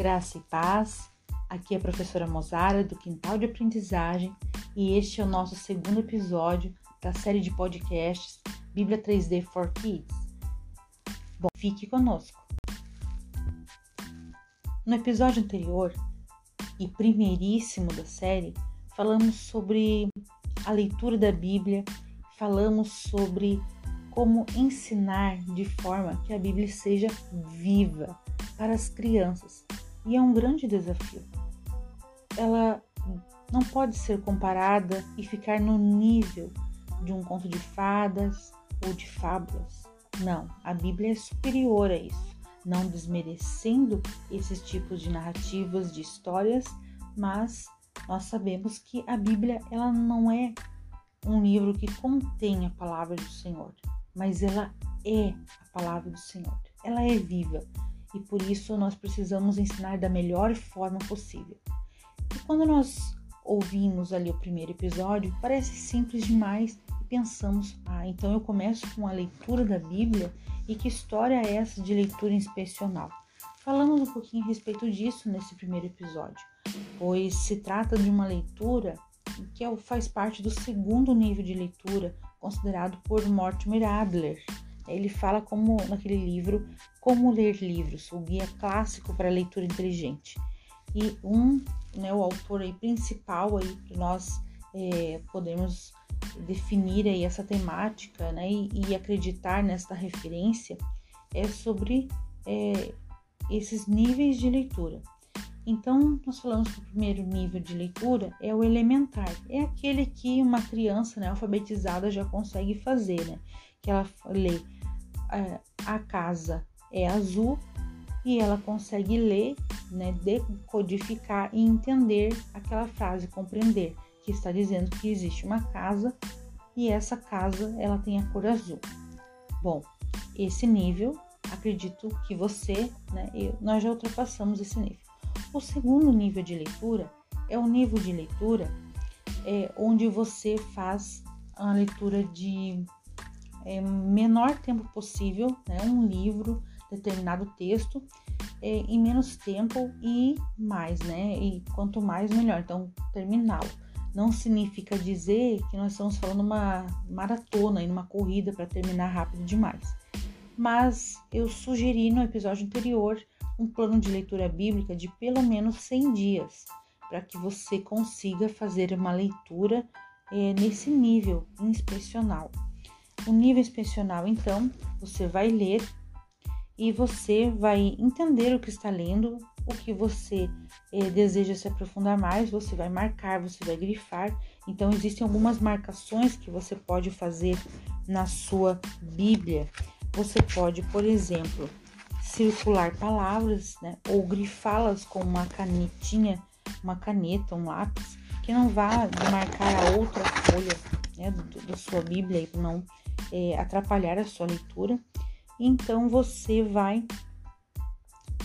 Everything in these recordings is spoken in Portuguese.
Graça e paz. Aqui é a professora Mozara do Quintal de Aprendizagem e este é o nosso segundo episódio da série de podcasts Bíblia 3D for Kids. Bom, fique conosco. No episódio anterior e primeiríssimo da série, falamos sobre a leitura da Bíblia, falamos sobre como ensinar de forma que a Bíblia seja viva para as crianças. E é um grande desafio. Ela não pode ser comparada e ficar no nível de um conto de fadas ou de fábulas. Não, a Bíblia é superior a isso, não desmerecendo esses tipos de narrativas, de histórias, mas nós sabemos que a Bíblia ela não é um livro que contém a palavra do Senhor, mas ela é a palavra do Senhor. Ela é viva e por isso nós precisamos ensinar da melhor forma possível. E quando nós ouvimos ali o primeiro episódio, parece simples demais e pensamos: ah, então eu começo com a leitura da Bíblia e que história é essa de leitura inspecional? Falamos um pouquinho a respeito disso nesse primeiro episódio, pois se trata de uma leitura que é faz parte do segundo nível de leitura considerado por Mortimer Adler. Ele fala como naquele livro Como Ler Livros, o guia clássico para a leitura inteligente. E um, né, o autor aí principal aí que nós é, podemos definir aí essa temática, né, e, e acreditar nesta referência é sobre é, esses níveis de leitura. Então, nós falamos que o primeiro nível de leitura é o elementar, é aquele que uma criança né, alfabetizada já consegue fazer, né? Que ela lê é, a casa é azul e ela consegue ler, né, decodificar e entender aquela frase, compreender que está dizendo que existe uma casa e essa casa ela tem a cor azul. Bom, esse nível, acredito que você, né, eu, nós já ultrapassamos esse nível. O segundo nível de leitura é o nível de leitura é, onde você faz a leitura de é, menor tempo possível, né, um livro, determinado texto, é, em menos tempo e mais, né? E quanto mais, melhor. Então, terminal. Não significa dizer que nós estamos falando uma maratona, uma corrida para terminar rápido demais. Mas eu sugeri no episódio anterior um plano de leitura bíblica de pelo menos 100 dias, para que você consiga fazer uma leitura é, nesse nível inspecional. O nível inspecional, então, você vai ler e você vai entender o que está lendo, o que você é, deseja se aprofundar mais, você vai marcar, você vai grifar. Então, existem algumas marcações que você pode fazer na sua Bíblia. Você pode, por exemplo, circular palavras, né, ou grifá-las com uma canetinha, uma caneta, um lápis, que não vá marcar a outra folha né, da sua Bíblia não é, atrapalhar a sua leitura. Então você vai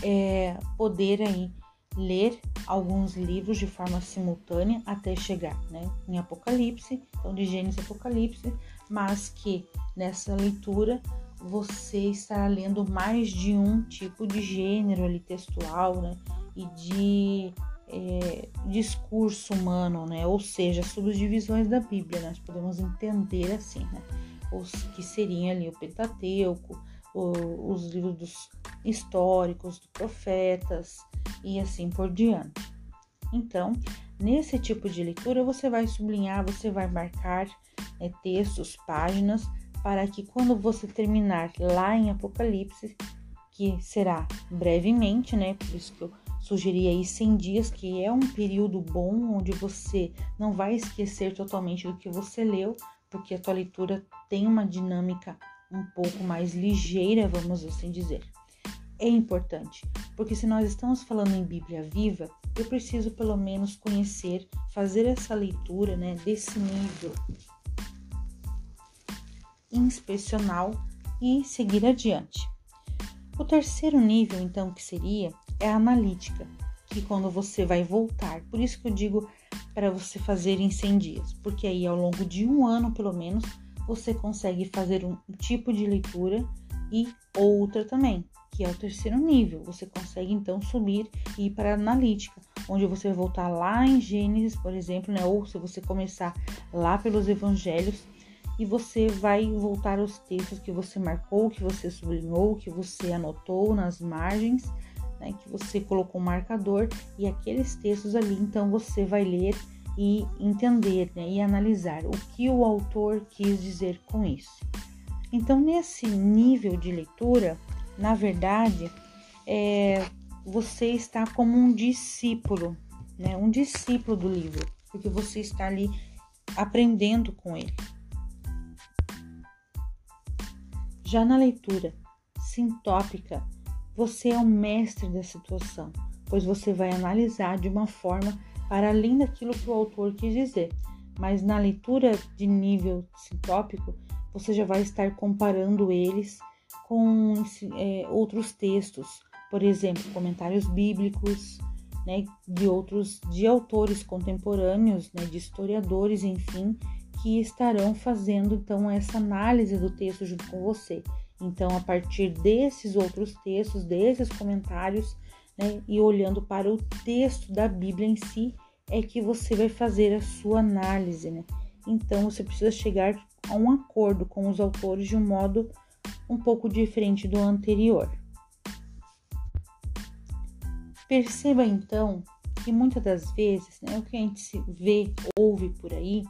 é, poder aí ler alguns livros de forma simultânea até chegar né, em Apocalipse, então de Gênesis Apocalipse, mas que nessa leitura você estará lendo mais de um tipo de gênero ali textual, né? E de é, discurso humano, né? Ou seja, subdivisões da Bíblia, nós podemos entender assim, né? Os que seriam ali o Pentateuco, o, os livros históricos, dos profetas e assim por diante. Então, nesse tipo de leitura, você vai sublinhar, você vai marcar né, textos, páginas para que quando você terminar lá em Apocalipse, que será brevemente, né? Por isso que eu sugeri aí 100 dias, que é um período bom onde você não vai esquecer totalmente do que você leu, porque a tua leitura tem uma dinâmica um pouco mais ligeira, vamos assim dizer. É importante, porque se nós estamos falando em Bíblia viva, eu preciso pelo menos conhecer, fazer essa leitura, né, desse nível inspecional e seguir adiante. O terceiro nível, então, que seria é a analítica, que quando você vai voltar. Por isso que eu digo para você fazer em 100 dias, porque aí ao longo de um ano, pelo menos, você consegue fazer um tipo de leitura e outra também, que é o terceiro nível. Você consegue então subir e ir para a analítica, onde você vai voltar lá em Gênesis, por exemplo, né? Ou se você começar lá pelos evangelhos e você vai voltar aos textos que você marcou, que você sublinhou, que você anotou nas margens, né? Que você colocou um marcador e aqueles textos ali, então você vai ler e entender né, e analisar o que o autor quis dizer com isso. Então, nesse nível de leitura, na verdade, é, você está como um discípulo, né? Um discípulo do livro, porque você está ali aprendendo com ele. Já na leitura sintópica, você é o mestre da situação, pois você vai analisar de uma forma para além daquilo que o autor quis dizer. Mas na leitura de nível sintópico, você já vai estar comparando eles com é, outros textos, por exemplo, comentários bíblicos, né, de outros, de autores contemporâneos, né, de historiadores, enfim, que estarão fazendo então essa análise do texto junto com você. Então, a partir desses outros textos, desses comentários, né, e olhando para o texto da Bíblia em si, é que você vai fazer a sua análise, né? Então, você precisa chegar a um acordo com os autores de um modo um pouco diferente do anterior. Perceba então que muitas das vezes né, o que a gente vê, ouve por aí,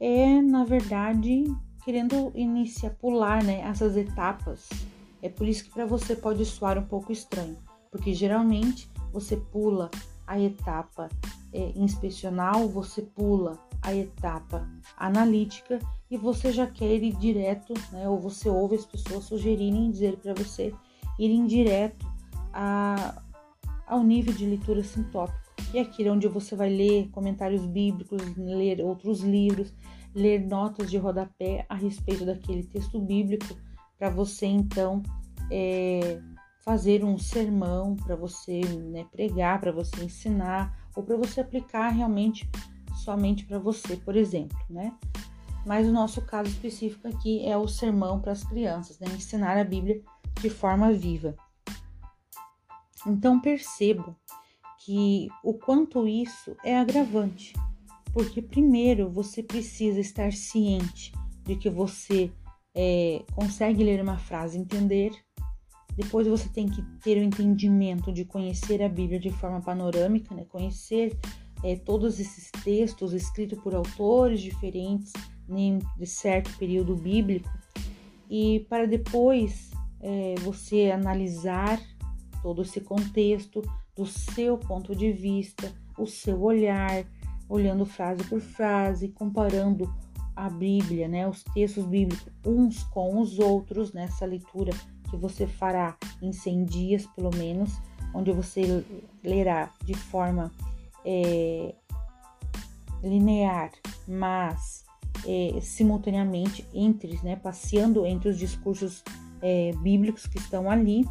é na verdade querendo iniciar, pular né, essas etapas. É por isso que para você pode soar um pouco estranho, porque geralmente você pula a etapa é, inspecional, você pula a etapa analítica e você já quer ir direto, né, ou você ouve as pessoas sugerirem dizer para você irem direto a, ao nível de leitura sintópico, que é aquele onde você vai ler comentários bíblicos, ler outros livros, ler notas de rodapé a respeito daquele texto bíblico, para você então é, fazer um sermão, para você né, pregar, para você ensinar, ou para você aplicar realmente somente para você, por exemplo, né? Mas o nosso caso específico aqui é o sermão para as crianças, né? Ensinar a Bíblia de forma viva. Então percebo que o quanto isso é agravante, porque primeiro você precisa estar ciente de que você é, consegue ler uma frase, entender. Depois você tem que ter o entendimento de conhecer a Bíblia de forma panorâmica, né? conhecer é, todos esses textos escritos por autores diferentes né, de certo período bíblico e para depois é, você analisar todo esse contexto do seu ponto de vista, o seu olhar, olhando frase por frase, comparando a Bíblia, né, os textos bíblicos uns com os outros nessa leitura que você fará em 100 dias, pelo menos, onde você lerá de forma é, linear, mas é, simultaneamente entre, né, passeando entre os discursos é, bíblicos que estão ali.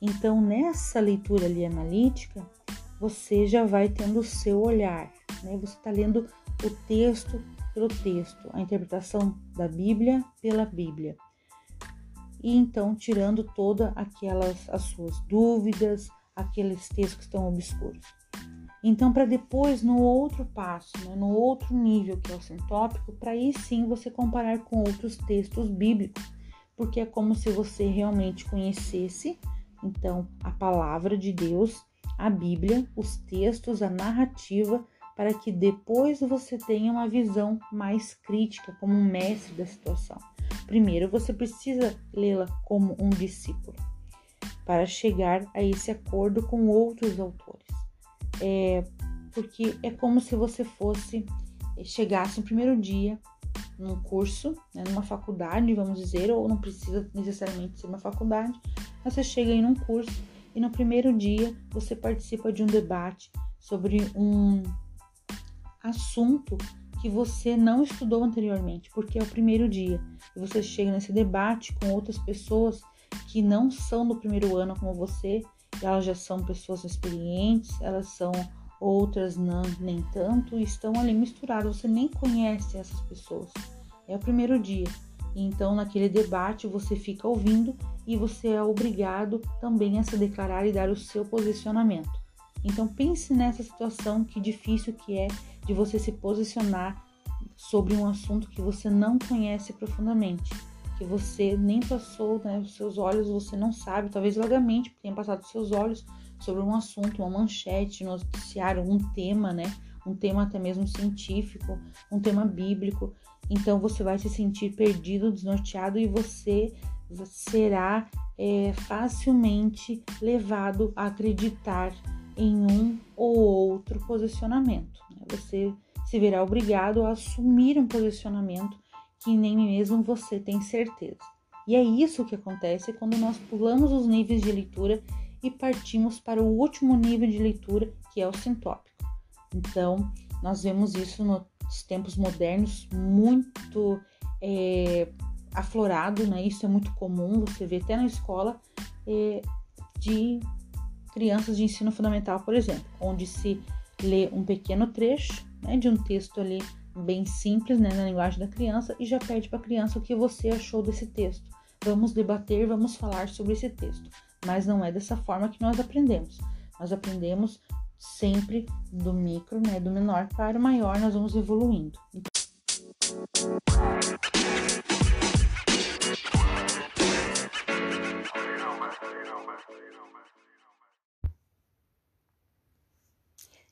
Então, nessa leitura ali analítica, você já vai tendo o seu olhar, né? Você está lendo o texto pelo texto, a interpretação da Bíblia pela Bíblia. E então tirando todas aquelas as suas dúvidas, aqueles textos que estão obscuros. Então, para depois, no outro passo, né, no outro nível, que é o sintópico, para aí sim você comparar com outros textos bíblicos, porque é como se você realmente conhecesse, então, a palavra de Deus, a Bíblia, os textos, a narrativa, para que depois você tenha uma visão mais crítica, como um mestre da situação. Primeiro, você precisa lê-la como um discípulo, para chegar a esse acordo com outros autores é, porque é como se você fosse eh, chegasse no primeiro dia num curso, né, numa faculdade, vamos dizer, ou não precisa necessariamente ser uma faculdade, mas você chega em um curso e no primeiro dia você participa de um debate sobre um assunto que você não estudou anteriormente, porque é o primeiro dia. E você chega nesse debate com outras pessoas que não são do primeiro ano como você elas já são pessoas experientes, elas são outras não, nem tanto, estão ali misturadas, você nem conhece essas pessoas. É o primeiro dia. Então, naquele debate, você fica ouvindo e você é obrigado também a se declarar e dar o seu posicionamento. Então, pense nessa situação que difícil que é de você se posicionar sobre um assunto que você não conhece profundamente, que você nem passou, né, os seus olhos, você não sabe, talvez vagamente tenha passado os seus olhos sobre um assunto, uma manchete, um noticiário, um tema, né? Um tema até mesmo científico, um tema bíblico. Então você vai se sentir perdido, desnorteado e você será é, facilmente levado a acreditar em um ou outro posicionamento. Né? Você se verá obrigado a assumir um posicionamento que nem mesmo você tem certeza. E é isso que acontece quando nós pulamos os níveis de leitura e partimos para o último nível de leitura, que é o sintópico. Então, nós vemos isso nos tempos modernos muito é, aflorado, né? Isso é muito comum, você vê até na escola é, de crianças de ensino fundamental, por exemplo, onde se lê um pequeno trecho né, de um texto ali bem simples, né, na linguagem da criança, e já pede para a criança o que você achou desse texto. Vamos debater, vamos falar sobre esse texto. Mas não é dessa forma que nós aprendemos. Nós aprendemos sempre do micro, né, do menor para o maior, nós vamos evoluindo. Então,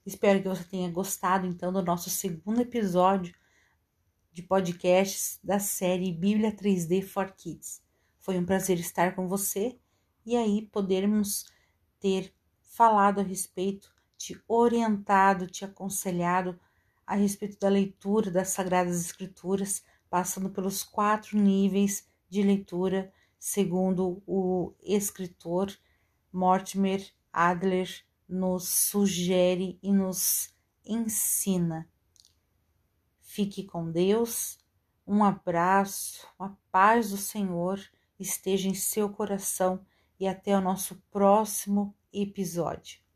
Espero que você tenha gostado então do nosso segundo episódio de podcasts da série Bíblia 3D for Kids. Foi um prazer estar com você e aí podermos ter falado a respeito, te orientado, te aconselhado a respeito da leitura das Sagradas Escrituras, passando pelos quatro níveis de leitura, segundo o escritor Mortimer Adler nos sugere e nos ensina. Fique com Deus, um abraço, a paz do Senhor esteja em seu coração e até o nosso próximo episódio.